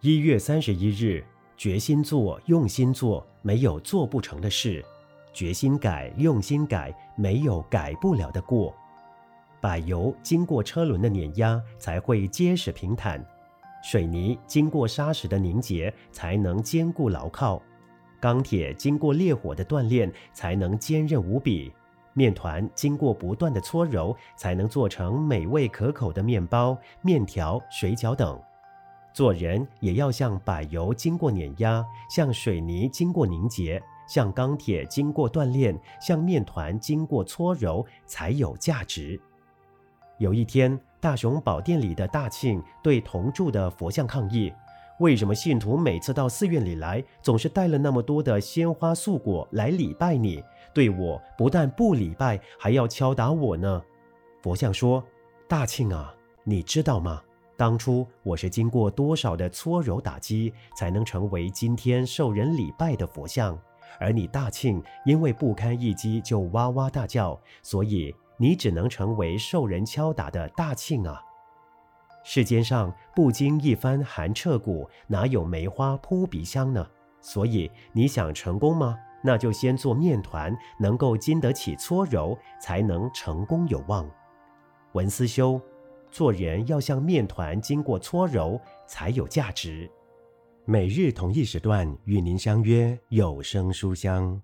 一月三十一日，决心做，用心做，没有做不成的事；决心改，用心改，没有改不了的过。柏油经过车轮的碾压，才会结实平坦；水泥经过砂石的凝结，才能坚固牢靠；钢铁经过烈火的锻炼，才能坚韧无比。面团经过不断的搓揉，才能做成美味可口的面包、面条、水饺等。做人也要像柏油经过碾压，像水泥经过凝结，像钢铁经过锻炼，像面团经过搓揉，才有价值。有一天，大雄宝殿里的大庆对同住的佛像抗议。为什么信徒每次到寺院里来，总是带了那么多的鲜花素果来礼拜你？对我不但不礼拜，还要敲打我呢？佛像说：“大庆啊，你知道吗？当初我是经过多少的搓揉打击，才能成为今天受人礼拜的佛像？而你大庆因为不堪一击就哇哇大叫，所以你只能成为受人敲打的大庆啊！”世间上不经一番寒彻骨，哪有梅花扑鼻香呢？所以你想成功吗？那就先做面团，能够经得起搓揉，才能成功有望。文思修，做人要像面团，经过搓揉才有价值。每日同一时段与您相约有声书香。